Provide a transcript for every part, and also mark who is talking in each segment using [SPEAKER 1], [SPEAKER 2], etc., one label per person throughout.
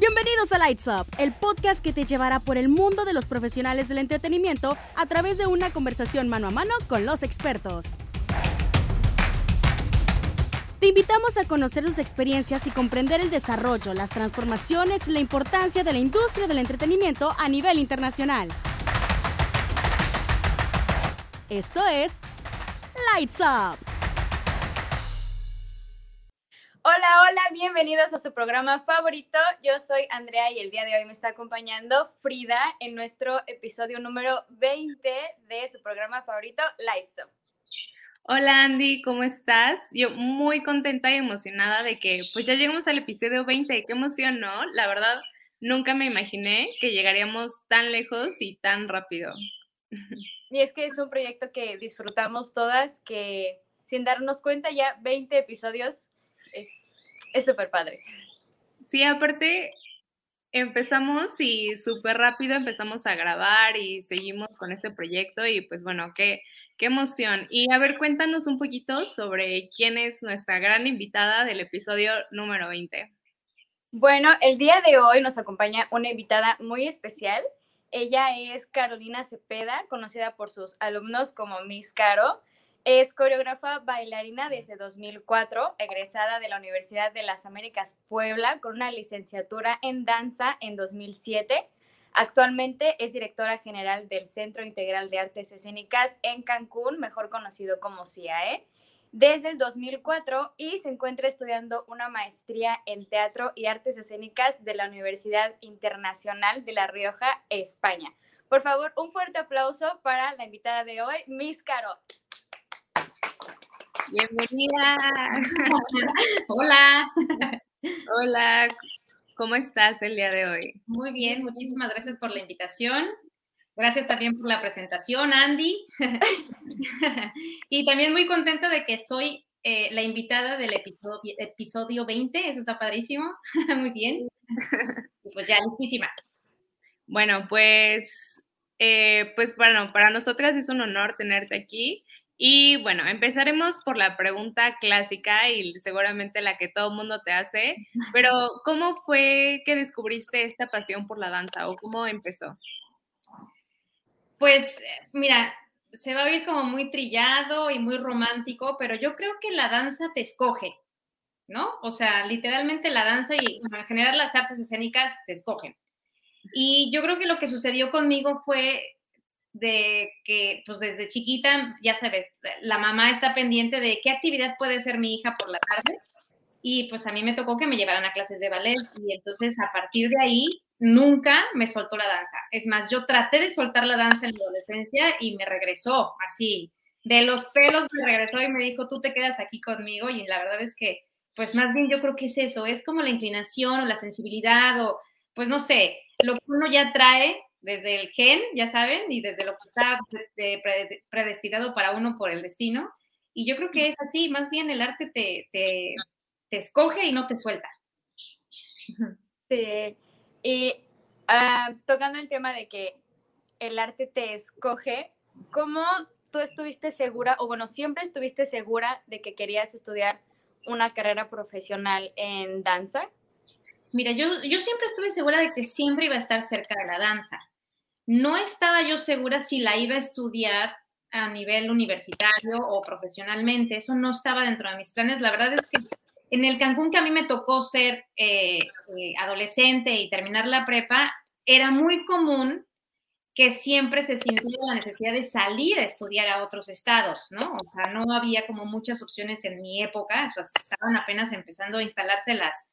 [SPEAKER 1] Bienvenidos a Lights Up, el podcast que te llevará por el mundo de los profesionales del entretenimiento a través de una conversación mano a mano con los expertos. Te invitamos a conocer sus experiencias y comprender el desarrollo, las transformaciones y la importancia de la industria del entretenimiento a nivel internacional. Esto es Lights Up.
[SPEAKER 2] Hola, hola, bienvenidos a su programa favorito. Yo soy Andrea y el día de hoy me está acompañando Frida en nuestro episodio número 20 de su programa favorito, Lights Up.
[SPEAKER 3] Hola Andy, ¿cómo estás? Yo muy contenta y emocionada de que pues ya llegamos al episodio 20. Qué emoción, ¿no? La verdad, nunca me imaginé que llegaríamos tan lejos y tan rápido.
[SPEAKER 2] Y es que es un proyecto que disfrutamos todas, que sin darnos cuenta ya 20 episodios es súper padre.
[SPEAKER 3] Sí, aparte empezamos y súper rápido empezamos a grabar y seguimos con este proyecto y pues bueno, qué, qué emoción. Y a ver, cuéntanos un poquito sobre quién es nuestra gran invitada del episodio número 20.
[SPEAKER 2] Bueno, el día de hoy nos acompaña una invitada muy especial. Ella es Carolina Cepeda, conocida por sus alumnos como Miss Caro. Es coreógrafa bailarina desde 2004, egresada de la Universidad de las Américas Puebla con una licenciatura en danza en 2007. Actualmente es directora general del Centro Integral de Artes Escénicas en Cancún, mejor conocido como CIAE, desde el 2004 y se encuentra estudiando una maestría en Teatro y Artes Escénicas de la Universidad Internacional de La Rioja, España. Por favor, un fuerte aplauso para la invitada de hoy, Miss Caro.
[SPEAKER 3] Bienvenida.
[SPEAKER 4] Hola.
[SPEAKER 3] Hola. ¿Cómo estás el día de hoy?
[SPEAKER 4] Muy bien, muchísimas gracias por la invitación. Gracias también por la presentación, Andy. y también muy contenta de que soy eh, la invitada del episodio, episodio 20. Eso está padrísimo. muy bien. pues ya, listísima.
[SPEAKER 3] Bueno, pues, eh, pues bueno, para nosotras es un honor tenerte aquí. Y bueno, empezaremos por la pregunta clásica y seguramente la que todo mundo te hace, pero ¿cómo fue que descubriste esta pasión por la danza o cómo empezó?
[SPEAKER 4] Pues mira, se va a oír como muy trillado y muy romántico, pero yo creo que la danza te escoge, ¿no? O sea, literalmente la danza y en general las artes escénicas te escogen. Y yo creo que lo que sucedió conmigo fue de que, pues desde chiquita, ya sabes, la mamá está pendiente de qué actividad puede hacer mi hija por la tarde. Y pues a mí me tocó que me llevaran a clases de ballet y entonces a partir de ahí nunca me soltó la danza. Es más, yo traté de soltar la danza en la adolescencia y me regresó así, de los pelos me regresó y me dijo, tú te quedas aquí conmigo y la verdad es que, pues más bien yo creo que es eso, es como la inclinación o la sensibilidad o, pues no sé, lo que uno ya trae desde el gen, ya saben, y desde lo que está predestinado para uno por el destino. Y yo creo que es así, más bien el arte te, te, escoge y no te suelta.
[SPEAKER 2] Sí, y ah, tocando el tema de que el arte te escoge, ¿cómo tú estuviste segura, o bueno, siempre estuviste segura de que querías estudiar una carrera profesional en danza?
[SPEAKER 4] Mira, yo, yo siempre estuve segura de que siempre iba a estar cerca de la danza. No estaba yo segura si la iba a estudiar a nivel universitario o profesionalmente. Eso no estaba dentro de mis planes. La verdad es que en el Cancún que a mí me tocó ser eh, eh, adolescente y terminar la prepa, era muy común que siempre se sintiera la necesidad de salir a estudiar a otros estados, ¿no? O sea, no había como muchas opciones en mi época, estaban apenas empezando a instalarse las,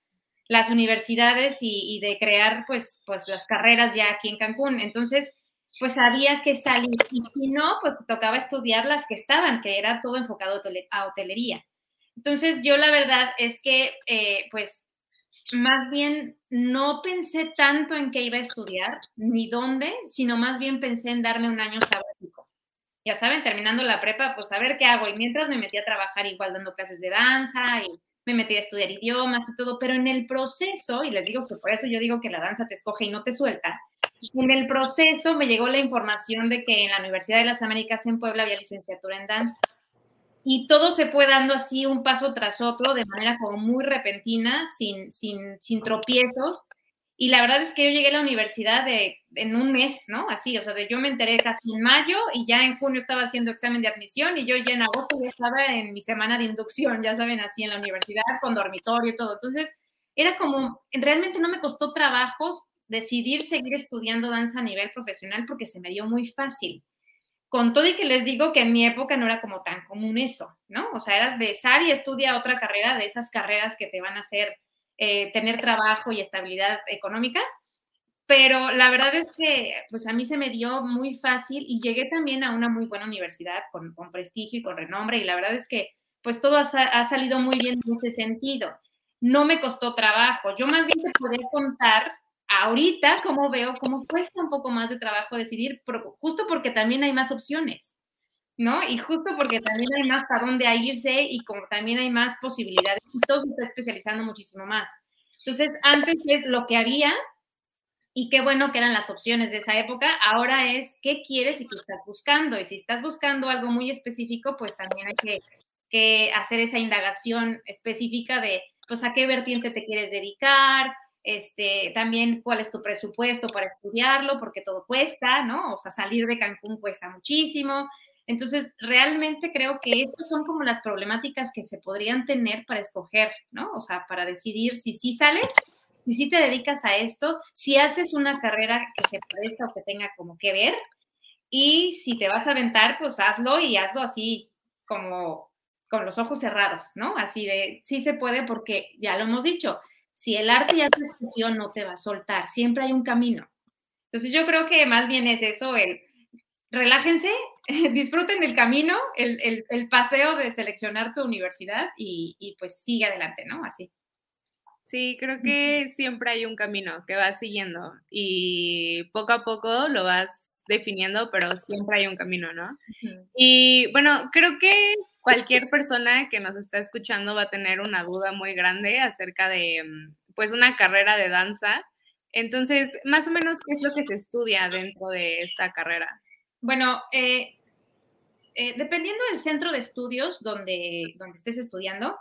[SPEAKER 4] las universidades y, de crear pues, pues las carreras ya aquí en Cancún. Entonces, pues había que salir y si no, pues tocaba estudiar las que estaban, que era todo enfocado a hotelería. Entonces, yo la verdad es que, eh, pues, más bien no pensé tanto en qué iba a estudiar ni dónde, sino más bien pensé en darme un año sabático. Ya saben, terminando la prepa, pues a ver qué hago. Y mientras me metí a trabajar igual dando clases de danza y me metí a estudiar idiomas y todo, pero en el proceso, y les digo que por eso yo digo que la danza te escoge y no te suelta, en el proceso me llegó la información de que en la Universidad de las Américas en Puebla había licenciatura en danza. Y todo se fue dando así un paso tras otro, de manera como muy repentina, sin, sin, sin tropiezos. Y la verdad es que yo llegué a la universidad de, en un mes, ¿no? Así, o sea, de, yo me enteré casi en mayo y ya en junio estaba haciendo examen de admisión y yo ya en agosto ya estaba en mi semana de inducción, ya saben, así en la universidad, con dormitorio y todo. Entonces, era como, realmente no me costó trabajos decidir seguir estudiando danza a nivel profesional porque se me dio muy fácil. Con todo y que les digo que en mi época no era como tan común eso, ¿no? O sea, era de sal y estudia otra carrera, de esas carreras que te van a hacer eh, tener trabajo y estabilidad económica. Pero la verdad es que pues a mí se me dio muy fácil y llegué también a una muy buena universidad con, con prestigio y con renombre y la verdad es que pues todo ha, ha, salido muy bien en ese sentido. No me costó trabajo. Yo más bien te podría contar ahorita cómo veo cómo cuesta un poco más de trabajo decidir, justo porque también hay más opciones. ¿no? Y justo porque también hay más para dónde irse y como también hay más posibilidades, y todo se está especializando muchísimo más. Entonces, antes es lo que había y qué bueno que eran las opciones de esa época, ahora es qué quieres y qué estás buscando. Y si estás buscando algo muy específico, pues también hay que, hacer esa indagación específica de, pues, a qué vertiente te quieres dedicar, este, también cuál es tu presupuesto para estudiarlo, porque todo cuesta, ¿no? O sea, salir de Cancún cuesta muchísimo, entonces, realmente creo que esas son como las problemáticas que se podrían tener para escoger, ¿no? O sea, para decidir si sí sales, si sí te dedicas a esto, si haces una carrera que se presta o que tenga como que ver, y si te vas a aventar, pues hazlo y hazlo así como con los ojos cerrados, ¿no? Así de, sí se puede porque ya lo hemos dicho, si el arte ya te escogió, no te va a soltar, siempre hay un camino. Entonces yo creo que más bien es eso, el relájense, disfruten el camino, el, paseo de seleccionar tu universidad y, pues sigue adelante, ¿no? Así.
[SPEAKER 3] Sí, creo que siempre hay un camino que vas siguiendo y poco a poco lo vas definiendo, pero siempre hay un camino, ¿no? Y bueno, creo que cualquier persona que nos está escuchando va a tener una duda muy grande acerca de, mm, pues, una carrera de danza. Entonces, más o menos, ¿qué es lo que se estudia dentro de esta carrera?
[SPEAKER 4] Bueno, eh, eh, dependiendo del centro de estudios donde, donde estés estudiando,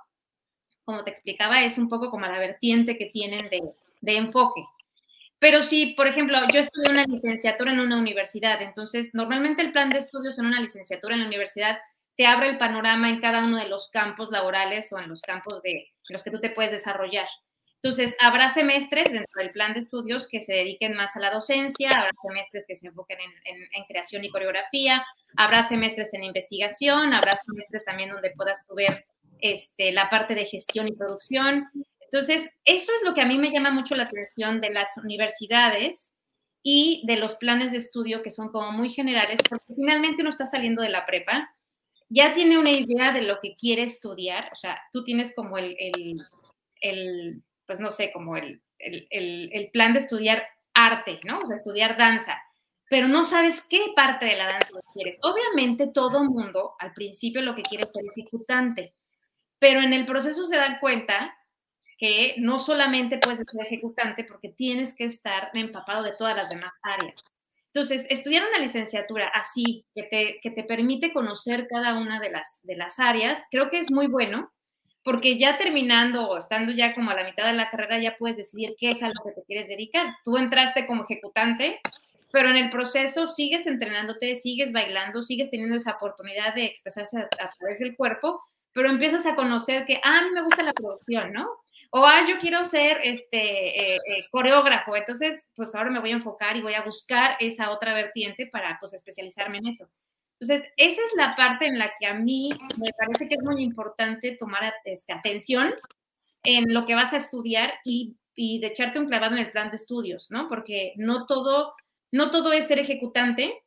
[SPEAKER 4] como te explicaba, es un poco como la vertiente que tienen de, enfoque. Pero si, por ejemplo, yo estudié una licenciatura en una universidad, entonces normalmente el plan de estudios en una licenciatura en la universidad te abre el panorama en cada uno de los campos laborales o en los campos de en los que tú te puedes desarrollar. Entonces, habrá semestres dentro del plan de estudios que se dediquen más a la docencia, habrá semestres que se enfoquen en, creación y coreografía, habrá semestres en investigación, habrá semestres también donde puedas tú ver este, la parte de gestión y producción. Entonces, eso es lo que a mí me llama mucho la atención de las universidades y de los planes de estudio que son como muy generales, porque finalmente uno está saliendo de la prepa, ya tiene una idea de lo que quiere estudiar, o sea, tú tienes como el, el pues no sé, como el, plan de estudiar arte, ¿no? O sea, estudiar danza, pero no sabes qué parte de la danza quieres. Obviamente todo mundo al principio lo que quiere es ser ejecutante, pero en el proceso se dan cuenta que no solamente puedes ser ejecutante porque tienes que estar empapado de todas las demás áreas. Entonces, estudiar una licenciatura así, que te, que te permite conocer cada una de las, de las áreas, creo que es muy bueno, porque ya terminando o estando ya como a la mitad de la carrera ya puedes decidir qué es a lo que te quieres dedicar. Tú entraste como ejecutante, pero en el proceso sigues entrenándote, sigues bailando, sigues teniendo esa oportunidad de expresarse a, través del cuerpo, pero empiezas a conocer que, ah, a mí me gusta la producción, ¿no? O, ah, yo quiero ser este, eh, eh, coreógrafo, entonces, pues ahora me voy a enfocar y voy a buscar esa otra vertiente para, pues, especializarme en eso. Entonces, esa es la parte en la que a mí me parece que es muy importante tomar este, atención en lo que vas a estudiar y, de echarte un clavado en el plan de estudios, ¿no? Porque no todo, no todo es ser ejecutante,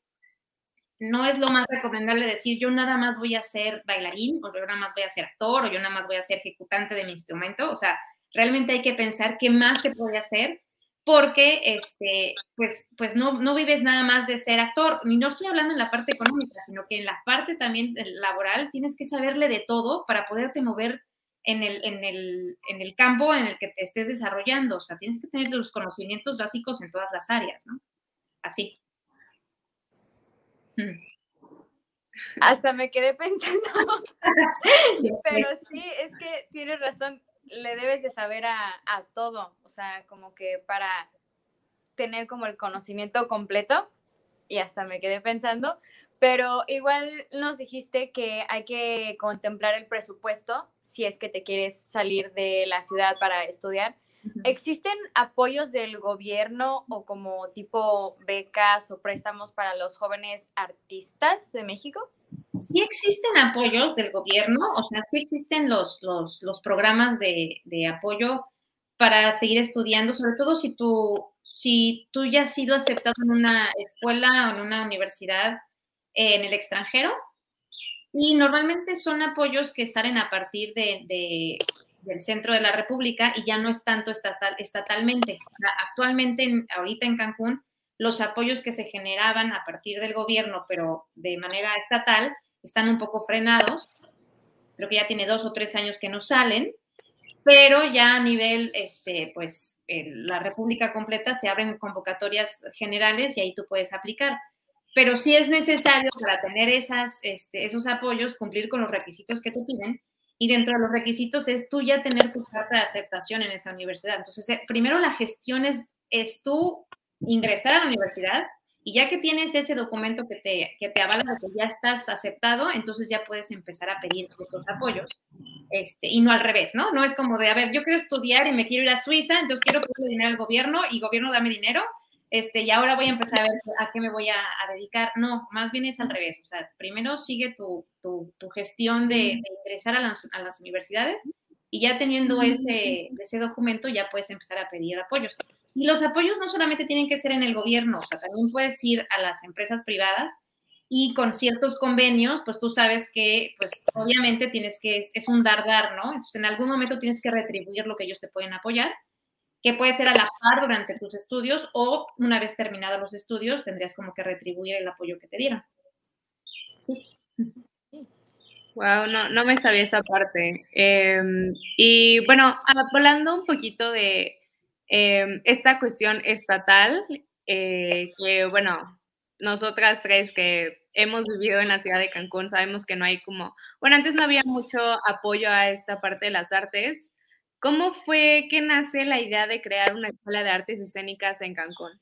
[SPEAKER 4] no es lo más recomendable decir yo nada más voy a ser bailarín o yo nada más voy a ser actor o yo nada más voy a ser ejecutante de mi instrumento, o sea, realmente hay que pensar qué más se puede hacer porque este, pues, pues no, no vives nada más de ser actor. Ni no estoy hablando en la parte económica, sino que en la parte también laboral tienes que saberle de todo para poderte mover en el, en el, en el campo en el que te estés desarrollando. O sea, tienes que tener los conocimientos básicos en todas las áreas, ¿no? Así.
[SPEAKER 2] Hasta me quedé pensando. Pero sí, es que tienes razón le debes de saber a, todo, o sea, como que para tener como el conocimiento completo y hasta me quedé pensando, pero igual nos dijiste que hay que contemplar el presupuesto si es que te quieres salir de la ciudad para estudiar. ¿Existen apoyos del gobierno o como tipo becas o préstamos para los jóvenes artistas de México?
[SPEAKER 4] Sí existen apoyos del gobierno, o sea, sí existen los, los, los programas de, de, apoyo para seguir estudiando, sobre todo si tú, si tú ya has sido aceptado en una escuela o en una universidad en el extranjero. Y normalmente son apoyos que salen a partir de, del centro de la República y ya no es tanto estatal, estatalmente. Actualmente, ahorita en Cancún, los apoyos que se generaban a partir del gobierno, pero de manera estatal, están un poco frenados. Creo que ya tiene dos o tres años que no salen, pero ya a nivel, este, pues, la República completa se abren convocatorias generales y ahí tú puedes aplicar pero sí es necesario para tener esas, este, esos apoyos cumplir con los requisitos que te piden y dentro de los requisitos es tú ya tener tu carta de aceptación en esa universidad. Entonces, eh, primero la gestión es, es tú ingresar a la universidad y ya que tienes ese documento que te, que te avala que ya estás aceptado, entonces ya puedes empezar a pedir esos apoyos. Este, y no al revés, ¿no? No es como de, a ver, yo quiero estudiar y me quiero ir a Suiza, entonces quiero pedirle dinero al gobierno y gobierno dame dinero este, y ahora voy a empezar a ver a qué me voy a, dedicar. No, más bien es al revés. O sea, primero sigue tu, tu, tu gestión de, ingresar a las, a las, universidades y ya teniendo ese, ese documento ya puedes empezar a pedir apoyos. Y los apoyos no solamente tienen que ser en el gobierno, o sea, también puedes ir a las empresas privadas y con ciertos convenios, pues tú sabes que, pues obviamente tienes que, es, es un dar-dar, ¿no? Entonces, en algún momento tienes que retribuir lo que ellos te pueden apoyar que puede ser a la par durante tus estudios o una vez terminados los estudios tendrías como que retribuir el apoyo que te dieron.
[SPEAKER 3] Wow, no, no me sabía esa parte. Em, y bueno, hablando un poquito de em, esta cuestión estatal, eh, que bueno, nosotras tres que hemos vivido en la ciudad de Cancún sabemos que no hay como, bueno, antes no había mucho apoyo a esta parte de las artes. ¿Cómo fue que nace la idea de crear una escuela de artes escénicas en Cancún?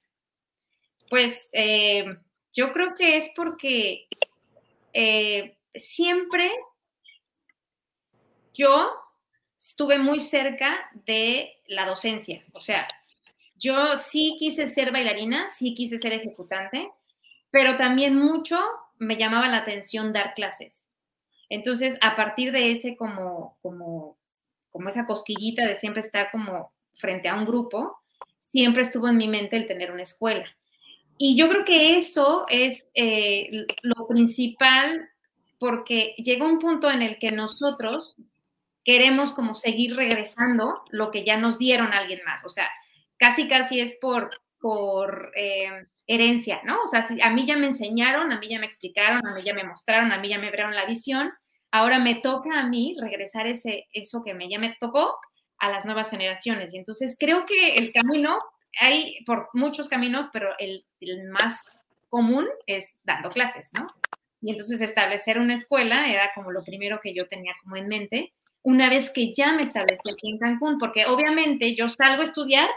[SPEAKER 4] Pues eh, yo creo que es porque eh, siempre yo estuve muy cerca de la docencia. O sea, yo sí quise ser bailarina, sí quise ser ejecutante, pero también mucho me llamaba la atención dar clases. Entonces, a partir de ese como, como como esa cosquillita de siempre estar como frente a un grupo, siempre estuvo en mi mente el tener una escuela. Y yo creo que eso es eh, lo principal porque llega un punto en el que nosotros queremos como seguir regresando lo que ya nos dieron alguien más. O sea, casi, casi es por, por eh, herencia, ¿no? O sea, a mí ya me enseñaron, a mí ya me explicaron, a mí ya me mostraron, a mí ya me abrieron la visión ahora me toca a mí regresar ese, eso que me, ya me tocó a las nuevas generaciones. Y entonces creo que el camino, hay por muchos caminos, pero el, más común es dando clases, ¿no? Y entonces establecer una escuela era como lo primero que yo tenía como en mente, una vez que ya me establecí aquí en Cancún, porque obviamente yo salgo a estudiar,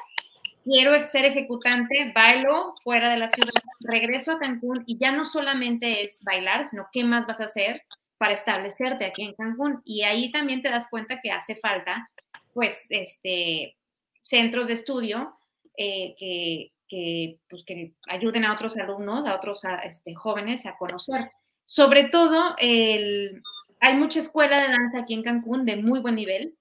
[SPEAKER 4] quiero ser ejecutante, bailo fuera de la ciudad, regreso a Cancún y ya no solamente es bailar, sino qué más vas a hacer, para establecerte aquí en Cancún. Y ahí también te das cuenta que hace falta, pues, este, centros de estudio eh, que, que, pues, que ayuden a otros alumnos, a otros este, jóvenes a conocer. Sobre todo, el, hay mucha escuela de danza aquí en Cancún de muy buen nivel,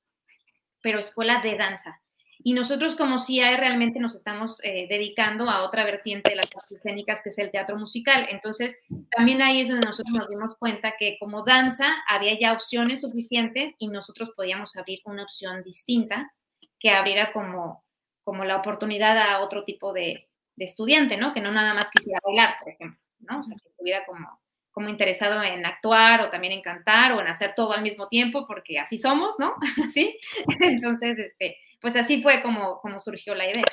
[SPEAKER 4] pero escuela de danza. Y nosotros como CIAE realmente nos estamos eh, dedicando a otra vertiente de las artes escénicas, que es el teatro musical. Entonces, también ahí es donde nosotros nos dimos cuenta que como danza había ya opciones suficientes y nosotros podíamos abrir una opción distinta que abriera como, como la oportunidad a otro tipo de, de estudiante, ¿no? Que no nada más quisiera bailar, por ejemplo, ¿no? O sea, que estuviera como, como interesado en actuar o también en cantar o en hacer todo al mismo tiempo, porque así somos, ¿no? Así. Entonces, este, pues así fue como, como surgió la idea.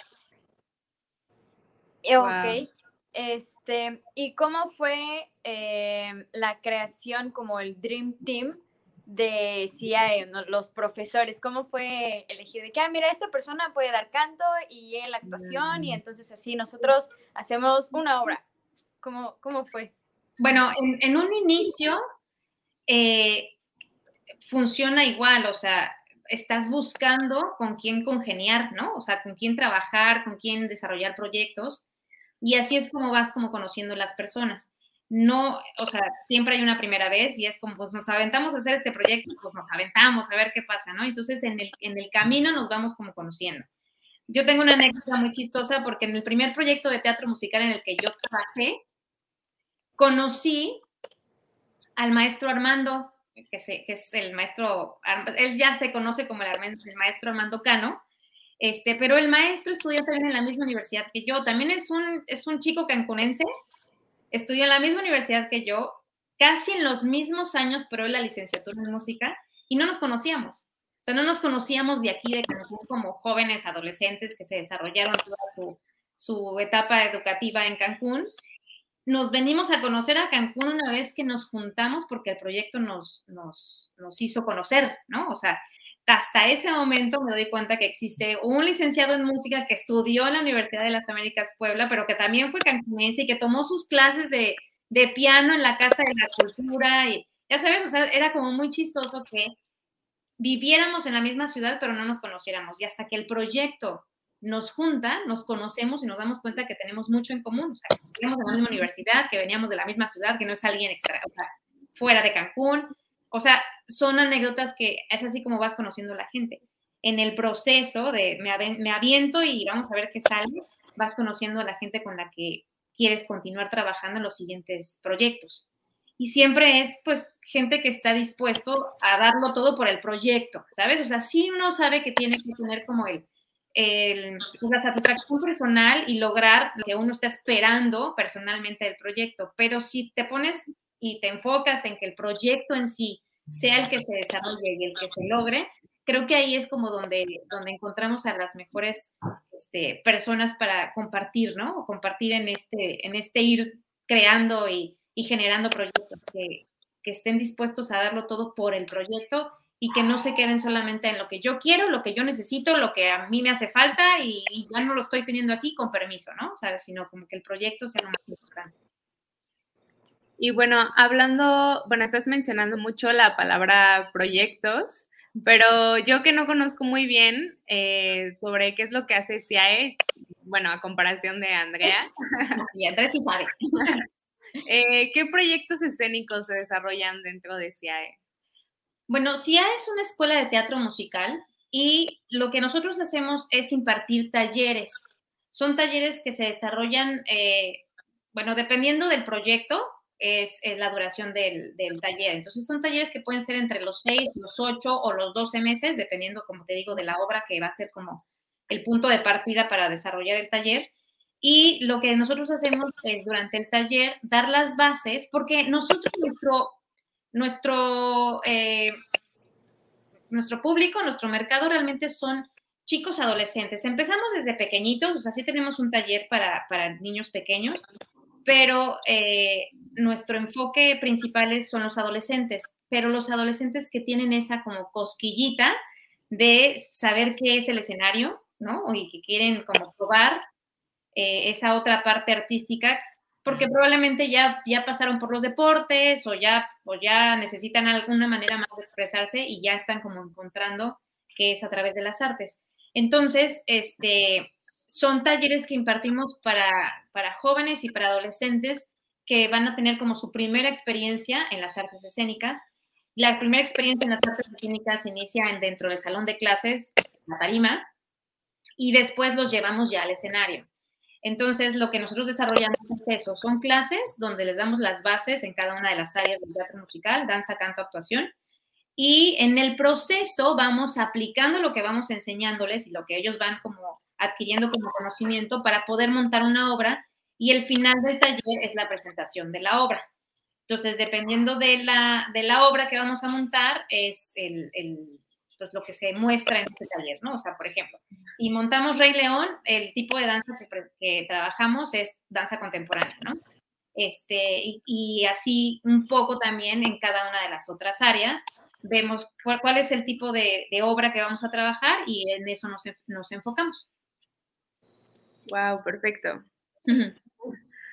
[SPEAKER 2] Ok. Este, ¿y cómo fue eh, la creación como el Dream Team de CIA, los profesores? ¿Cómo fue elegido? De que, ah, mira, esta persona puede dar canto y en la actuación y mm. entonces así nosotros hacemos una obra. ¿Cómo, cómo fue?
[SPEAKER 4] Bueno, en, un inicio eh, funciona igual, o sea, estás buscando con quién congeniar, ¿no? O sea, con quién trabajar, con quién desarrollar proyectos. Y así es como vas como conociendo las personas. No, o sea, siempre hay una primera vez y es como, pues nos aventamos a hacer este proyecto, pues nos aventamos a ver qué pasa, ¿no? Entonces en el, en el camino nos vamos como conociendo. Yo tengo una anécdota muy chistosa porque en el primer proyecto de teatro musical en el que yo trabajé, conocí al maestro Armando, que, es el maestro, él ya se conoce como el, maestro Armando Cano, este, pero el maestro estudió también en la misma universidad que yo, también es un, es un chico cancunense, estudió en la misma universidad que yo, casi en los mismos años, pero en la licenciatura en música, y no nos conocíamos. O sea, no nos conocíamos de aquí, de Cancún, como jóvenes adolescentes que se desarrollaron toda su, su etapa educativa en Cancún nos venimos a conocer a Cancún una vez que nos juntamos porque el proyecto nos, nos, nos hizo conocer, ¿no? O sea, hasta ese momento me doy cuenta que existe un licenciado en música que estudió en la Universidad de las Américas Puebla, pero que también fue cancunense y que tomó sus clases de, de piano en la Casa de la Cultura. Y ya sabes, o sea, era como muy chistoso que viviéramos en la misma ciudad, pero no nos conociéramos. Y hasta que el proyecto nos junta, nos conocemos y nos damos cuenta que tenemos mucho en común, o sea, que estudiamos en la misma universidad, que veníamos de la misma ciudad, que no es alguien extra, o sea, fuera de Cancún, o sea, son anécdotas que es así como vas conociendo a la gente. En el proceso de me, aviento y vamos a ver qué sale, vas conociendo a la gente con la que quieres continuar trabajando en los siguientes proyectos. Y siempre es, pues, gente que está dispuesto a darlo todo por el proyecto, ¿sabes? O sea, sí uno sabe que tiene que tener como el, pues, la satisfacción personal y lograr lo que uno está esperando personalmente del proyecto. Pero si te pones y te enfocas en que el proyecto en sí sea el que se desarrolle y el que se logre, creo que ahí es como donde, donde encontramos a las mejores este, personas para compartir, ¿no? O compartir en este, en este ir creando y, y generando proyectos que, que estén dispuestos a darlo todo por el proyecto y que no se queden solamente en lo que yo quiero, lo que yo necesito, lo que a mí me hace falta y, ya no lo estoy teniendo aquí con permiso, ¿no? O sea, sino como que el proyecto sea lo más importante.
[SPEAKER 3] Y bueno, hablando, bueno, estás mencionando mucho la palabra proyectos, pero yo que no conozco muy bien eh, sobre qué es lo que hace CIAE, bueno, a comparación de Andrea.
[SPEAKER 4] Sí, Andrea sí sabe.
[SPEAKER 3] Eh, ¿Qué proyectos escénicos se desarrollan dentro de CIAE?
[SPEAKER 4] Bueno, CIA es una escuela de teatro musical y lo que nosotros hacemos es impartir talleres. Son talleres que se desarrollan, eh, bueno, dependiendo del proyecto, es, la duración del, taller. Entonces son talleres que pueden ser entre los seis, los ocho o los doce meses, dependiendo, como te digo, de la obra que va a ser como el punto de partida para desarrollar el taller. Y lo que nosotros hacemos es durante el taller dar las bases, porque nosotros, nuestro nuestro, eh, nuestro público, nuestro mercado realmente son chicos adolescentes. Empezamos desde pequeñitos, o sea, sí tenemos un taller para, niños pequeños, pero eh, nuestro enfoque principal son los adolescentes, pero los adolescentes que tienen esa como cosquillita de saber qué es el escenario, ¿no? Y que quieren como probar eh, esa otra parte artística porque probablemente ya, ya pasaron por los deportes o ya, o ya necesitan alguna manera más de expresarse y ya están como encontrando que es a través de las artes. Entonces, este, son talleres que impartimos para, para jóvenes y para adolescentes que van a tener como su primera experiencia en las artes escénicas. La primera experiencia en las artes escénicas inicia en, dentro del salón de clases, la tarima, y después los llevamos ya al escenario. Entonces, lo que nosotros desarrollamos es eso, son clases donde les damos las bases en cada una de las áreas del teatro musical, danza, canto, actuación, y en el proceso vamos aplicando lo que vamos enseñándoles y lo que ellos van como adquiriendo como conocimiento para poder montar una obra y el final del taller es la presentación de la obra. Entonces, dependiendo de la, de la obra que vamos a montar, es el, pues, lo que se muestra en este taller, ¿no? O sea, por ejemplo, si montamos Rey León, el tipo de danza que, trabajamos es danza contemporánea, ¿no? Este, y, así un poco también en cada una de las otras áreas. vemos cuál, es el tipo de, obra que vamos a trabajar y en eso nos, enfocamos.
[SPEAKER 3] Wow, perfecto.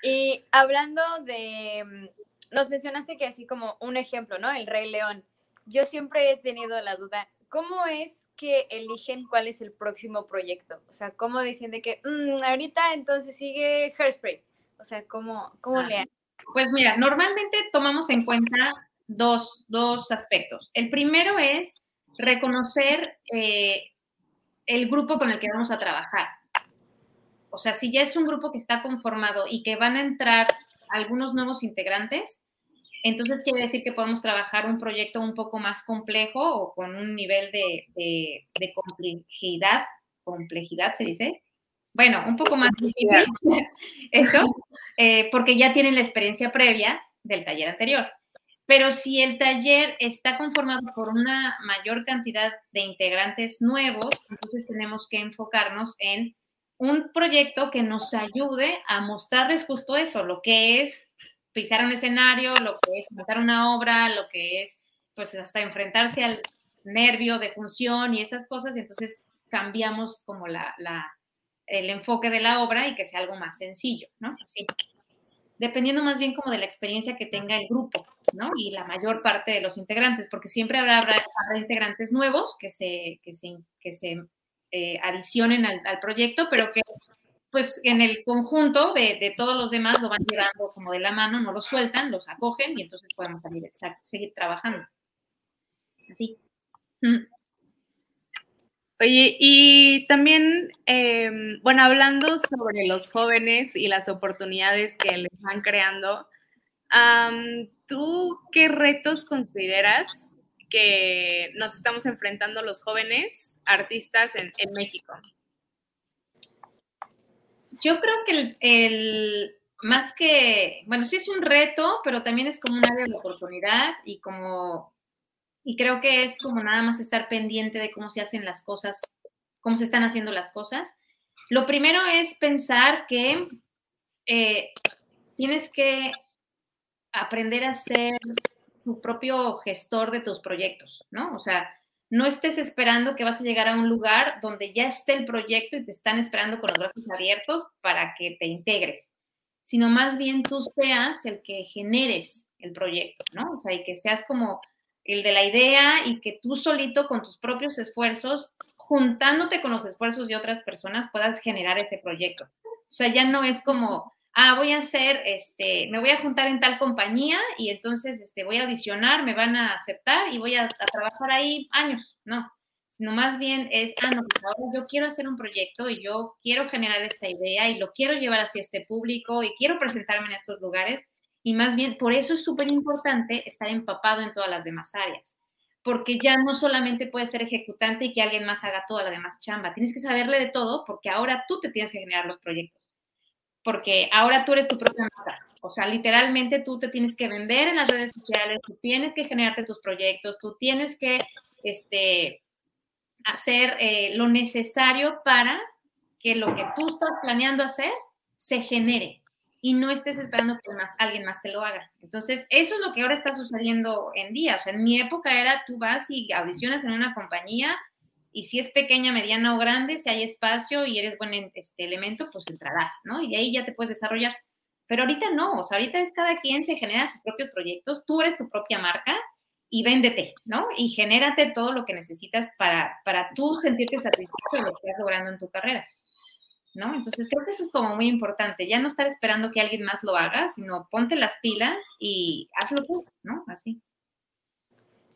[SPEAKER 2] Y hablando de, nos mencionaste que así como un ejemplo, ¿no? El Rey León. Yo siempre he tenido la duda, ¿cómo es que eligen cuál es el próximo proyecto? O sea, ¿cómo dicen de que mm, ahorita entonces sigue Hairspray? O sea, ¿cómo, cómo le hacen?
[SPEAKER 4] Pues mira, normalmente tomamos en cuenta dos, aspectos. El primero es reconocer eh, el grupo con el que vamos a trabajar. O sea, si ya es un grupo que está conformado y que van a entrar algunos nuevos integrantes, entonces quiere decir que podemos trabajar un proyecto un poco más complejo o con un nivel de, complejidad, complejidad se dice. Bueno, un poco más difícil, eso, eh, porque ya tienen la experiencia previa del taller anterior. Pero si el taller está conformado por una mayor cantidad de integrantes nuevos, entonces tenemos que enfocarnos en un proyecto que nos ayude a mostrarles justo eso, lo que es pisar un escenario, lo que es montar una obra, lo que es, pues, hasta enfrentarse al nervio de función y esas cosas, y entonces cambiamos como la, el enfoque de la obra y que sea algo más sencillo, ¿no? Así dependiendo más bien como de la experiencia que tenga el grupo, ¿no? Y la mayor parte de los integrantes, porque siempre habrá, habrá, integrantes nuevos que se, que se, que se eh, adicionen al, proyecto, pero que pues en el conjunto de, todos los demás lo van llevando como de la mano, no lo sueltan, los acogen y entonces podemos salir, seguir trabajando. Así.
[SPEAKER 3] Oye, y también, em, bueno, hablando sobre los jóvenes y las oportunidades que les van creando, ¿tú qué retos consideras que nos estamos enfrentando los jóvenes artistas en, México?
[SPEAKER 4] Yo creo que el, más que, bueno, sí es un reto, pero también es como un área de oportunidad y como y creo que es como nada más estar pendiente de cómo se hacen las cosas, cómo se están haciendo las cosas. Lo primero es pensar que eh, tienes que aprender a ser tu propio gestor de tus proyectos, ¿no? O sea, no estés esperando que vas a llegar a un lugar donde ya esté el proyecto y te están esperando con los brazos abiertos para que te integres, sino más bien tú seas el que generes el proyecto, ¿no? O sea, y que seas como el de la idea y que tú solito con tus propios esfuerzos, juntándote con los esfuerzos de otras personas, puedas generar ese proyecto. O sea, ya no es como, ah, voy a hacer, este, me voy a juntar en tal compañía y entonces este, voy a audicionar, me van a aceptar y voy a, trabajar ahí años. No, sino más bien es, ah, no, pues ahora yo quiero hacer un proyecto y yo quiero generar esta idea y lo quiero llevar hacia este público y quiero presentarme en estos lugares. Y más bien, por eso es súper importante estar empapado en todas las demás áreas, porque ya no solamente puedes ser ejecutante y que alguien más haga toda la demás chamba, tienes que saberle de todo porque ahora tú te tienes que generar los proyectos, porque ahora tú eres tu propia marca. O sea, literalmente tú te tienes que vender en las redes sociales, tú tienes que generarte tus proyectos, tú tienes que este, hacer eh, lo necesario para que lo que tú estás planeando hacer se genere y no estés esperando que alguien más te lo haga. Entonces, eso es lo que ahora está sucediendo en día. O sea, en mi época era tú vas y audicionas en una compañía y si es pequeña, mediana o grande, si hay espacio y eres buen este elemento, pues entrarás, ¿no? Y de ahí ya te puedes desarrollar. Pero ahorita no, o sea, ahorita es cada quien se genera sus propios proyectos, tú eres tu propia marca y véndete, ¿no? Y genérate todo lo que necesitas para, para tú sentirte satisfecho de lo que estás logrando en tu carrera. ¿no? Entonces creo que eso es como muy importante, ya no estar esperando que alguien más lo haga, sino ponte las pilas y hazlo tú, ¿no? Así.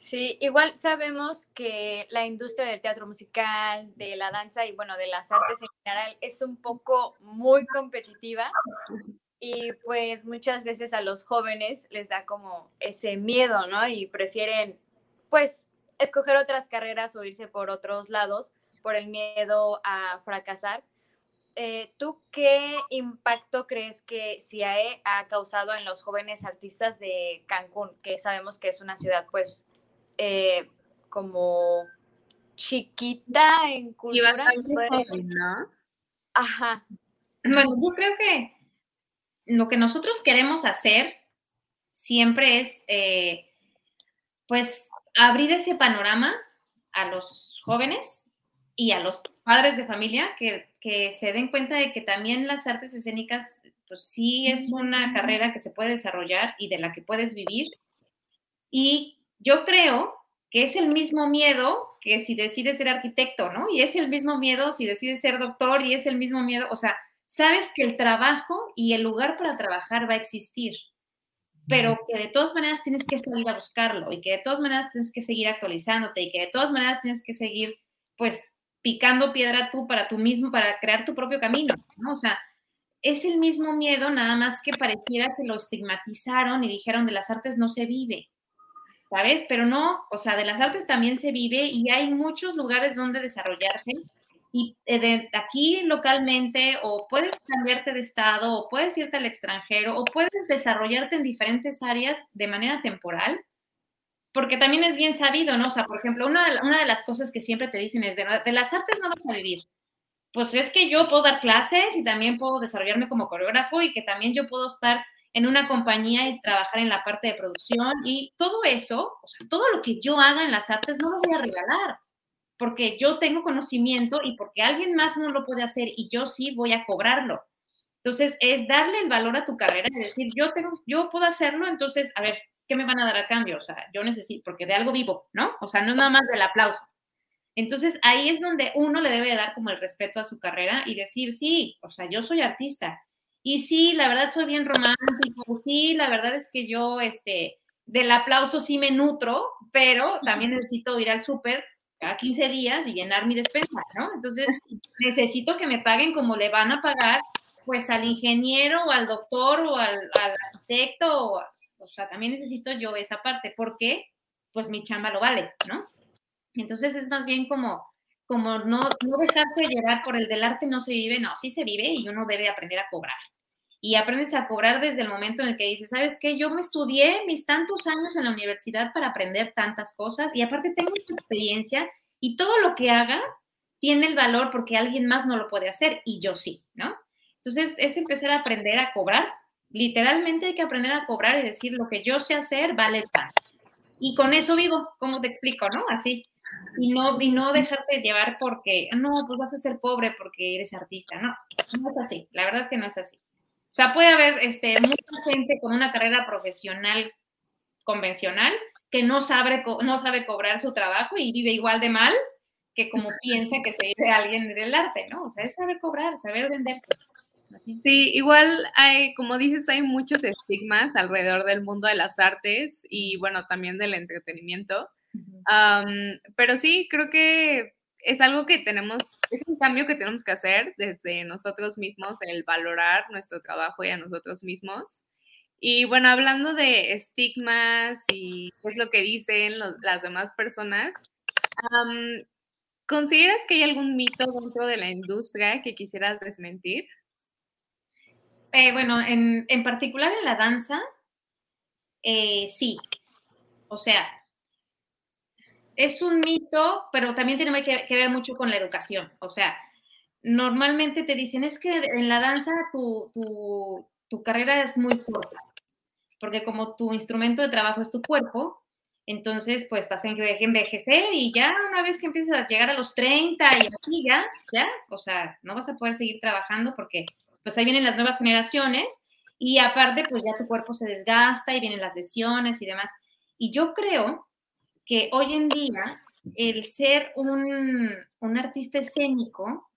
[SPEAKER 2] Sí, igual sabemos que la industria del teatro musical, de la danza y bueno, de las artes en general es un poco muy competitiva y pues muchas veces a los jóvenes les da como ese miedo, ¿no? Y prefieren pues escoger otras carreras o irse por otros lados por el miedo a fracasar eh, ¿tú qué impacto crees que CIAE ha causado en los jóvenes artistas de Cancún, que sabemos que es una ciudad pues eh, como chiquita en cultura? Y bastante joven, ¿no? Ajá.
[SPEAKER 4] Bueno, yo creo que lo que nosotros queremos hacer siempre es, eh, pues, abrir ese panorama a los jóvenes y a los padres de familia que, que se den cuenta de que también las artes escénicas, pues sí es una carrera que se puede desarrollar y de la que puedes vivir. Y yo creo que es el mismo miedo que si decides ser arquitecto, ¿no? Y es el mismo miedo si decides ser doctor y es el mismo miedo, o sea, sabes que el trabajo y el lugar para trabajar va a existir, pero que de todas maneras tienes que salir a buscarlo y que de todas maneras tienes que seguir actualizándote y que de todas maneras tienes que seguir, pues, picando piedra tú para tú mismo, para crear tu propio camino, ¿no? O sea, es el mismo miedo, nada más que pareciera que lo estigmatizaron y dijeron de las artes no se vive. ¿Sabes? Pero no, o sea, de las artes también se vive y hay muchos lugares donde desarrollarse y eh, aquí localmente o puedes cambiarte de estado o puedes irte al extranjero o puedes desarrollarte en diferentes áreas de manera temporal, porque también es bien sabido, ¿no? O sea, por ejemplo, una de, una de las cosas que siempre te dicen es, de, de las artes no vas a vivir. Pues es que yo puedo dar clases y también puedo desarrollarme como coreógrafo y que también yo puedo estar en una compañía y trabajar en la parte de producción y todo eso, o sea, todo lo que yo haga en las artes no lo voy a regalar, porque yo tengo conocimiento y porque alguien más no lo puede hacer y yo sí voy a cobrarlo. Entonces, es darle el valor a tu carrera y decir, yo tengo, yo puedo hacerlo, entonces, a ver, ¿qué me van a dar a cambio? O sea, yo necesito, porque de algo vivo, ¿no? O sea, no es nada más del aplauso. Entonces, ahí es donde uno le debe dar como el respeto a su carrera y decir, sí, o sea, yo soy artista, y sí, la verdad soy bien romántico, sí, la verdad es que yo, este, del aplauso sí me nutro, pero también necesito ir al súper cada 15 días y llenar mi despensa, ¿no? Entonces, necesito que me paguen como le van a pagar, pues, al ingeniero o al doctor o al, arquitecto, o, o sea, también necesito yo esa parte, porque, pues, mi chamba lo vale, ¿no? Entonces, es más bien como, como no, no dejarse llevar por el del arte no se vive, no, sí se vive y uno debe aprender a cobrar y aprendes a cobrar desde el momento en el que dices, ¿sabes qué? Yo me estudié mis tantos años en la universidad para aprender tantas cosas y aparte tengo esta experiencia y todo lo que haga tiene el valor porque alguien más no lo puede hacer y yo sí, ¿no? Entonces es empezar a aprender a cobrar. Literalmente hay que aprender a cobrar y decir lo que yo sé hacer vale tanto. Y con eso vivo, como te explico, ¿no? Así. Y no, y no dejarte llevar porque, no, pues vas a ser pobre porque eres artista. No, no es así. La verdad que no es así. O sea, puede haber este, mucha gente con una carrera profesional convencional que no sabe, no sabe cobrar su trabajo y vive igual de mal que como piensa que se dice alguien del arte, ¿no? O sea, es saber cobrar, saber venderse.
[SPEAKER 3] Sí, igual hay, como dices, hay muchos estigmas alrededor del mundo de las artes y bueno, también del entretenimiento. pero sí, creo que es algo que tenemos, es un cambio que tenemos que hacer desde nosotros mismos, el valorar nuestro trabajo y a nosotros mismos. Y bueno, hablando de estigmas y qué es lo que dicen las demás personas, ¿consideras que hay algún mito dentro de la industria que quisieras desmentir?
[SPEAKER 4] Eh, bueno, en, en, particular en la danza, eh, sí. O sea, es un mito, pero también tiene que, ver mucho con la educación. O sea, normalmente te dicen, es que en la danza tu, tu, carrera es muy corta, porque como tu instrumento de trabajo es tu cuerpo, entonces pues vas a envejecer y ya una vez que empiezas a llegar a los 30 y así ya, ya, o sea, no vas a poder seguir trabajando porque pues ahí vienen las nuevas generaciones y aparte pues ya tu cuerpo se desgasta y vienen las lesiones y demás. Y yo creo que hoy en día el ser un, artista escénico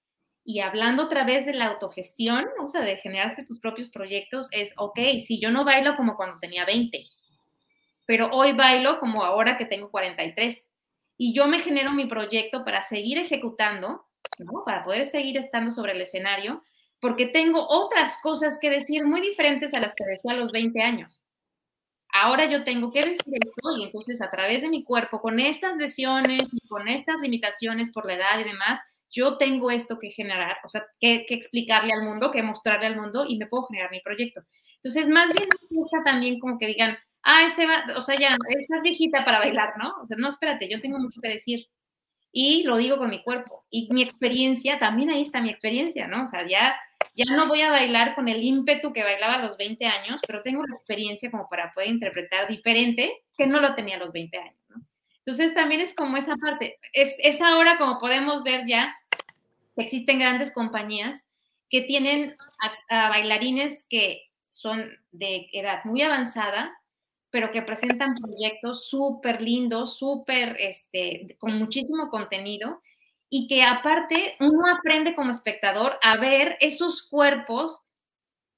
[SPEAKER 4] y hablando otra vez de la autogestión, o sea, de generarte tus propios proyectos, es, ok, si yo no bailo como cuando tenía 20, pero hoy bailo como ahora que tengo 43. Y yo me genero mi proyecto para seguir ejecutando, ¿no? Para poder seguir estando sobre el escenario, porque tengo otras cosas que decir muy diferentes a las que decía a los 20 años ahora yo tengo que decir esto y entonces a través de mi cuerpo, con estas lesiones y con estas limitaciones por la edad y demás, yo tengo esto que generar, o sea, que, explicarle al mundo, que mostrarle al mundo y me puedo generar mi proyecto. Entonces, más bien es también como que digan, ah, ese va, o sea, ya, estás viejita para bailar, ¿no? O sea, no, espérate, yo tengo mucho que decir. Y lo digo con mi cuerpo. Y mi experiencia, también ahí está mi experiencia, ¿no? O sea, ya ya no voy a bailar con el ímpetu que bailaba a los 20 años, pero tengo la experiencia como para poder interpretar diferente que no lo tenía a los 20 años. Entonces también es como esa parte, es, es ahora como podemos ver ya, existen grandes compañías que tienen a, bailarines que son de edad muy avanzada, pero que presentan proyectos súper lindos, súper, este, con muchísimo contenido y que aparte uno aprende como espectador a ver esos cuerpos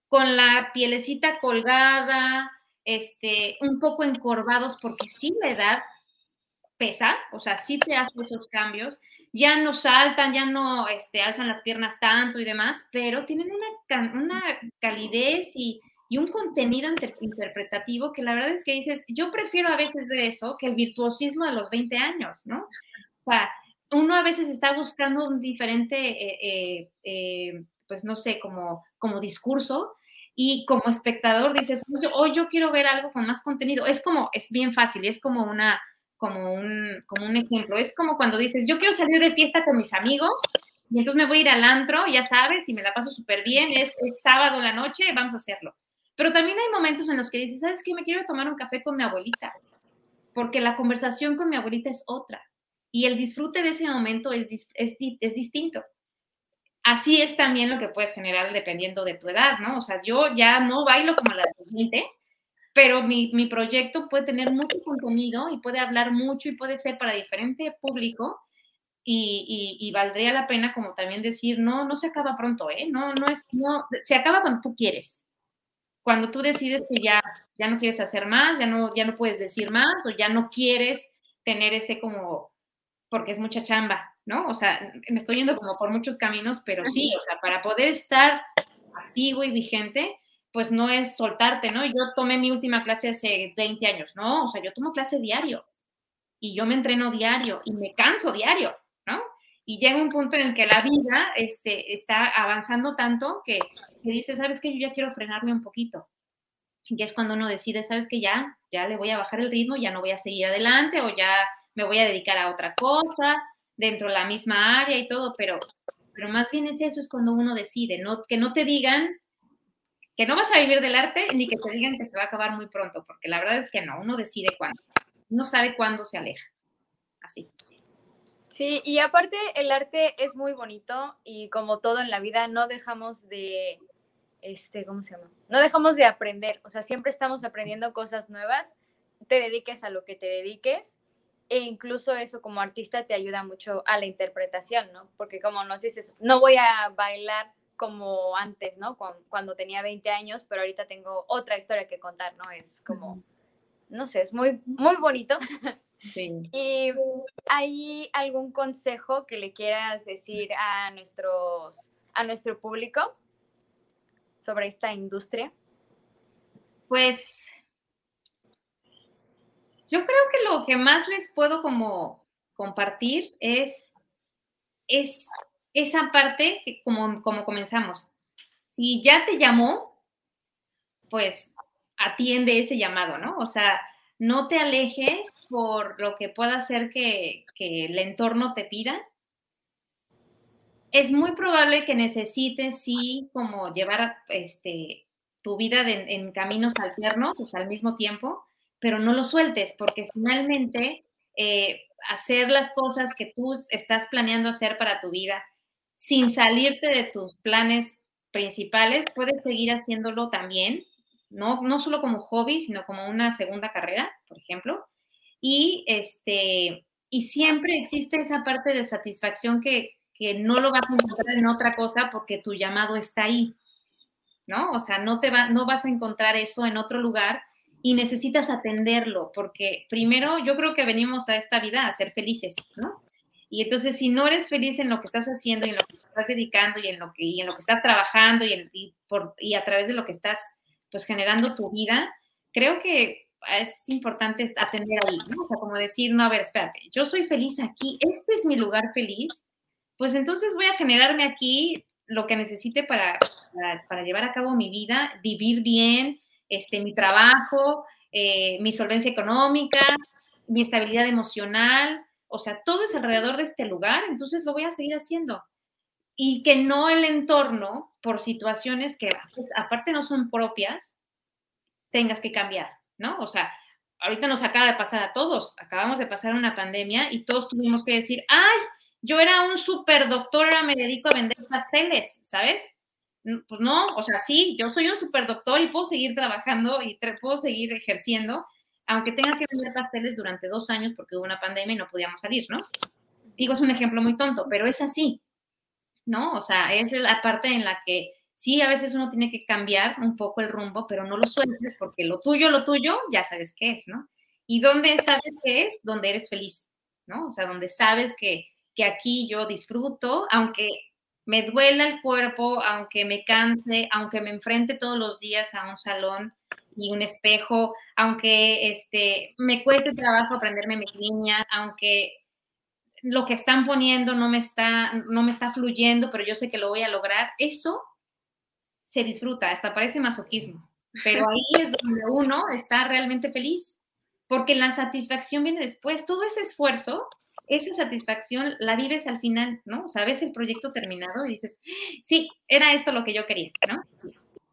[SPEAKER 4] con la pielecita colgada, este, un poco encorvados, porque sí la edad pesa, o sea, sí te hace esos cambios, ya no saltan, ya no este, alzan las piernas tanto y demás, pero tienen una, una calidez y, y un contenido interpretativo que la verdad es que dices, yo prefiero a veces ver eso que el virtuosismo de los 20 años, ¿no? O sea, uno a veces está buscando un diferente, eh, eh, eh, pues no sé, como, como discurso, y como espectador dices, hoy yo quiero ver algo con más contenido. Es como, es bien fácil, es como una, como un, como un ejemplo. Es como cuando dices, yo quiero salir de fiesta con mis amigos y entonces me voy a ir al antro, ya sabes, y me la paso súper bien, es, es sábado la noche, vamos a hacerlo. Pero también hay momentos en los que dices, ¿sabes qué? Me quiero tomar un café con mi abuelita, porque la conversación con mi abuelita es otra. Y el disfrute de ese momento es, es, es distinto así es también lo que puedes generar dependiendo de tu edad, ¿no? O sea, yo ya no bailo como la de 20, pero mi, mi, proyecto puede tener mucho contenido y puede hablar mucho y puede ser para diferente público y, y, valdría la pena como también decir, no, no se acaba pronto, ¿eh? No, no es, no, se acaba cuando tú quieres. Cuando tú decides que ya, ya no quieres hacer más, ya no, ya no puedes decir más o ya no quieres tener ese como, porque es mucha chamba, ¿no? O sea, me estoy yendo como por muchos caminos, pero sí, o sea, para poder estar activo y vigente, pues no es soltarte, ¿no? Yo tomé mi última clase hace 20 años, ¿no? O sea, yo tomo clase diario y yo me entreno diario y me canso diario, ¿no? Y llega un punto en que la vida este, está avanzando tanto que, que dice, ¿sabes qué? Yo ya quiero frenarme un poquito. Y es cuando uno decide, ¿sabes qué? Ya, ya le voy a bajar el ritmo, ya no voy a seguir adelante o ya me voy a dedicar a otra cosa dentro de la misma área y todo, pero, pero más bien es eso, es cuando uno decide, no, que no te digan que no vas a vivir del arte ni que te digan que se va a acabar muy pronto, porque la verdad es que no, uno decide cuándo, no sabe cuándo se aleja. Así.
[SPEAKER 2] Sí, y aparte el arte es muy bonito y como todo en la vida no dejamos de, este, ¿cómo se llama? No dejamos de aprender, o sea, siempre estamos aprendiendo cosas nuevas, te dediques a lo que te dediques e incluso eso como artista te ayuda mucho a la interpretación, ¿no? Porque como nos dices, no voy a bailar como antes, ¿no? Cuando, tenía 20 años, pero ahorita tengo otra historia que contar, ¿no? Es como, no sé, es muy, muy bonito. Sí. ¿Y hay algún consejo que le quieras decir a, nuestros, a nuestro público sobre esta industria?
[SPEAKER 4] Pues yo creo que lo que más les puedo como compartir es, es esa parte que como, como comenzamos. Si ya te llamó, pues atiende ese llamado, ¿no? O sea, no te alejes por lo que pueda hacer que, el entorno te pida. Es muy probable que necesites, sí, como llevar este, tu vida en caminos alternos, al mismo tiempo, pero no lo sueltes, porque finalmente eh, hacer las cosas que tú estás planeando hacer para tu vida sin salirte de tus planes principales, puedes seguir haciéndolo también, no, no solo como hobby, sino como una segunda carrera, por ejemplo. Y, este, y siempre existe esa parte de satisfacción que, no lo vas a encontrar en otra cosa porque tu llamado está ahí, ¿no? O sea, no, te va, no vas a encontrar eso en otro lugar y necesitas atenderlo, porque primero yo creo que venimos a esta vida a ser felices, ¿no? Y entonces si no eres feliz en lo que estás haciendo y en lo que estás dedicando y en lo que, estás trabajando y a través de lo que estás pues generando tu vida, creo que es importante atender ahí, ¿no? O sea, como decir, no, a ver, espérate, yo soy feliz aquí, este es mi lugar feliz, pues entonces voy a generarme aquí lo que necesite para, para, llevar a cabo mi vida, vivir bien, este, mi trabajo, eh, mi solvencia económica, mi estabilidad emocional, o sea, todo es alrededor de este lugar, entonces lo voy a seguir haciendo. Y que no el entorno, por situaciones que pues, aparte no son propias, tengas que cambiar, ¿no? O sea, ahorita nos acaba de pasar a todos, acabamos de pasar una pandemia y todos tuvimos que decir, ay, yo era un super doctor, ahora me dedico a vender pasteles, ¿sabes? Pues no, o sea, sí, yo soy un super doctor y puedo seguir trabajando y puedo seguir ejerciendo, aunque tenga que vender pasteles durante dos años porque hubo una pandemia y no podíamos salir, ¿no? Digo, es un ejemplo muy tonto, pero es así, ¿no? O sea, es la parte en la que sí, a veces uno tiene que cambiar un poco el rumbo, pero no lo sueltes porque lo tuyo, lo tuyo, ya sabes qué es, ¿no? ¿Y dónde sabes qué es? Donde eres feliz, ¿no? O sea, donde sabes que, que aquí yo disfruto, aunque me duela el cuerpo, aunque me canse, aunque me enfrente todos los días a un salón y un espejo, aunque este, me cueste trabajo aprenderme mis líneas, aunque lo que están poniendo no me está, no me está fluyendo, pero yo sé que lo voy a lograr, eso se disfruta, hasta parece masoquismo, pero ahí es donde uno está realmente feliz, porque la satisfacción viene después, todo ese esfuerzo, esa satisfacción la vives al final, ¿no? O sea, ves el proyecto terminado y dices, sí, era esto lo que yo quería, ¿no?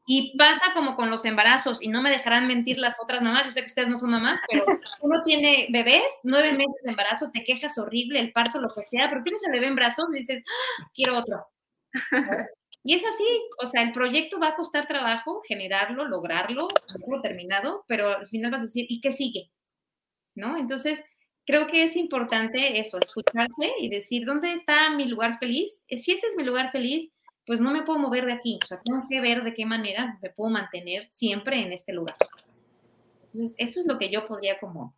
[SPEAKER 4] Y pasa como con los embarazos, y no me dejarán mentir las otras mamás, yo sé que ustedes no son mamás, pero uno tiene bebés, nueve meses de embarazo, te quejas horrible, el parto, lo que sea, pero tienes al bebé en brazos y dices, ¡Ah, quiero otro. Y es así, o sea, el proyecto va a costar trabajo generarlo, lograrlo, hacerlo terminado, pero al final vas a decir, ¿y qué sigue? ¿No? Entonces, creo que es importante eso, escucharse y decir, ¿dónde está mi lugar feliz? Eh, si ese es mi lugar feliz, pues no me puedo mover de aquí, o sea, tengo que ver de qué manera me puedo mantener siempre en este lugar. Entonces, eso es lo que yo podría como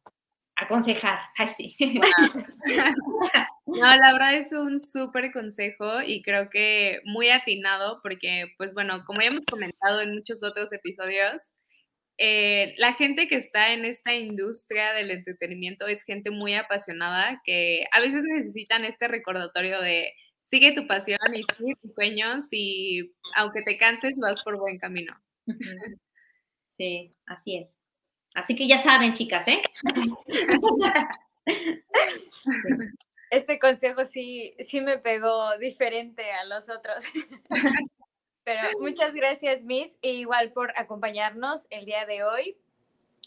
[SPEAKER 4] aconsejar. así.
[SPEAKER 3] No, la verdad es un súper consejo y creo que muy atinado porque, pues bueno, como ya hemos comentado en muchos otros episodios, eh, la gente que está en esta industria del entretenimiento es gente muy apasionada que a veces necesitan este recordatorio de sigue tu pasión y sigue tus sueños y aunque te canses vas por buen camino.
[SPEAKER 4] Sí, así es. Así que ya saben, chicas, ¿eh?
[SPEAKER 2] Este consejo sí, sí me pegó diferente a los otros. Pero muchas gracias, Miss, e igual por acompañarnos el día de hoy.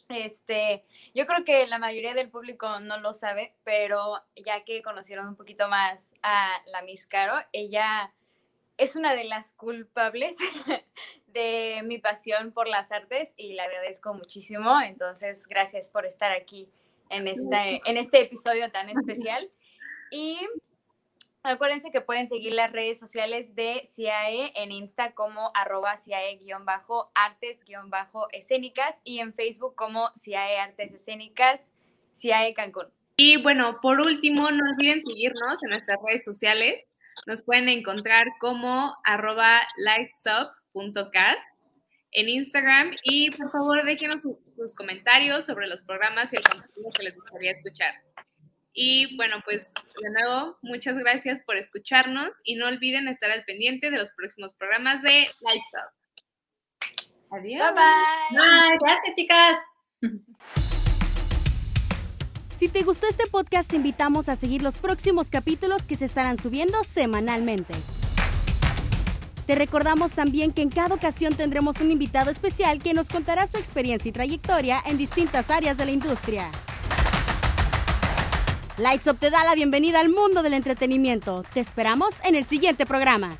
[SPEAKER 2] Este, yo creo que la mayoría del público no lo sabe, pero ya que conocieron un poquito más a la Miss Caro, ella es una de las culpables de mi pasión por las artes y la agradezco muchísimo. Entonces, gracias por estar aquí en este, en este episodio tan especial. Y acuérdense que pueden seguir las redes sociales de CIAE en Insta como arroba CIAE-artes-escénicas y en Facebook como CIAE Artes Escénicas, CIAE Cancún.
[SPEAKER 3] Y bueno, por último, no olviden seguirnos en nuestras redes sociales. Nos pueden encontrar como arroba lightsup.cast en Instagram y por favor déjenos sus comentarios sobre los programas y el contenido que les gustaría escuchar. Y bueno, pues de nuevo, muchas gracias por escucharnos y no olviden estar al pendiente de los próximos programas de Up.
[SPEAKER 2] Adiós. Bye bye.
[SPEAKER 4] Gracias, chicas.
[SPEAKER 1] Si te gustó este podcast, te invitamos a seguir los próximos capítulos que se estarán subiendo semanalmente. Te recordamos también que en cada ocasión tendremos un invitado especial que nos contará su experiencia y trayectoria en distintas áreas de la industria. Lights Up te da la bienvenida al mundo del entretenimiento. Te esperamos en el siguiente programa.